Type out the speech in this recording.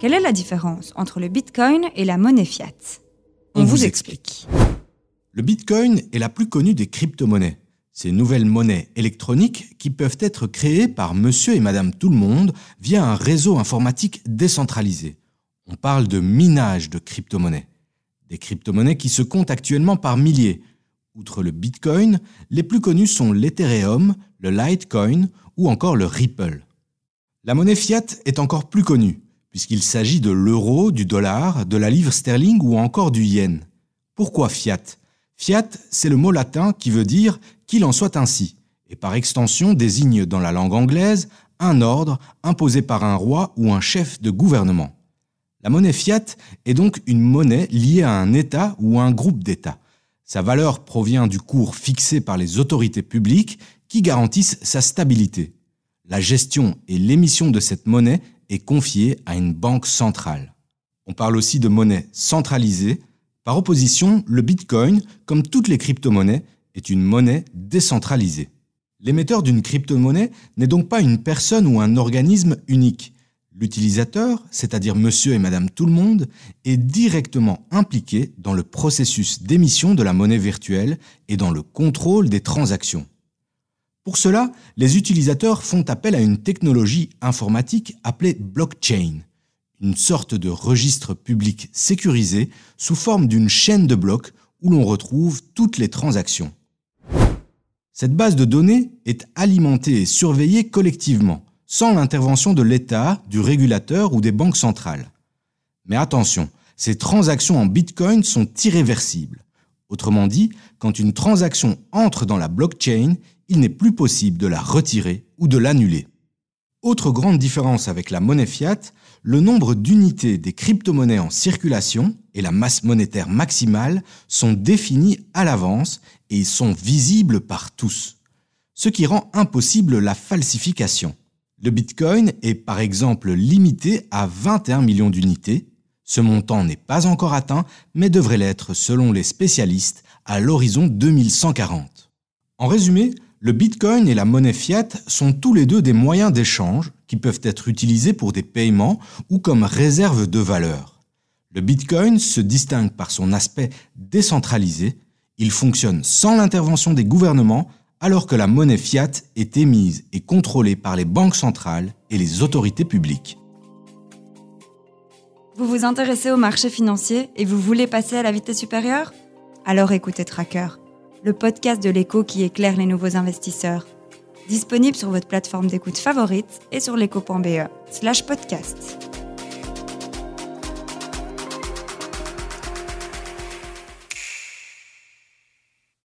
Quelle est la différence entre le Bitcoin et la monnaie fiat? On, vous explique. Le Bitcoin est la plus connue des crypto-monnaies. Ces nouvelles monnaies électroniques qui peuvent être créées par monsieur et madame tout le monde via un réseau informatique décentralisé. On parle de minage de crypto-monnaies. Des crypto-monnaies qui se comptent actuellement par milliers. Outre le Bitcoin, les plus connus sont l'Ethereum, le Litecoin ou encore le Ripple. La monnaie fiat est encore plus connue, puisqu'il s'agit de l'euro, du dollar, de la livre sterling ou encore du yen. Pourquoi fiat? Fiat, c'est le mot latin qui veut dire qu'il en soit ainsi, et par extension désigne dans la langue anglaise un ordre imposé par un roi ou un chef de gouvernement. La monnaie fiat est donc une monnaie liée à un État ou à un groupe d'États. Sa valeur provient du cours fixé par les autorités publiques qui garantissent sa stabilité. La gestion et l'émission de cette monnaie est confiée à une banque centrale. On parle aussi de monnaie centralisée. Par opposition, le Bitcoin, comme toutes les crypto-monnaies, est une monnaie décentralisée. L'émetteur d'une crypto-monnaie n'est donc pas une personne ou un organisme unique. L'utilisateur, c'est-à-dire monsieur et madame tout le monde, est directement impliqué dans le processus d'émission de la monnaie virtuelle et dans le contrôle des transactions. Pour cela, les utilisateurs font appel à une technologie informatique appelée blockchain, une sorte de registre public sécurisé sous forme d'une chaîne de blocs où l'on retrouve toutes les transactions. Cette base de données est alimentée et surveillée collectivement, sans l'intervention de l'État, du régulateur ou des banques centrales. Mais attention, ces transactions en Bitcoin sont irréversibles. Autrement dit, quand une transaction entre dans la blockchain, il n'est plus possible de la retirer ou de l'annuler. Autre grande différence avec la monnaie fiat, le nombre d'unités des crypto-monnaies en circulation et la masse monétaire maximale sont définis à l'avance et sont visibles par tous, ce qui rend impossible la falsification. Le Bitcoin est par exemple limité à 21 millions d'unités. Ce montant n'est pas encore atteint, mais devrait l'être selon les spécialistes à l'horizon 2140. En résumé, le Bitcoin et la monnaie fiat sont tous les deux des moyens d'échange qui peuvent être utilisés pour des paiements ou comme réserve de valeur. Le Bitcoin se distingue par son aspect décentralisé, il fonctionne sans l'intervention des gouvernements alors que la monnaie fiat est émise et contrôlée par les banques centrales et les autorités publiques. Vous vous intéressez au marché financier et vous voulez passer à la vitesse supérieure? Alors écoutez Tracker le podcast de l'écho qui éclaire les nouveaux investisseurs. Disponible sur votre plateforme d'écoute favorite et sur l'écho.be slash podcast.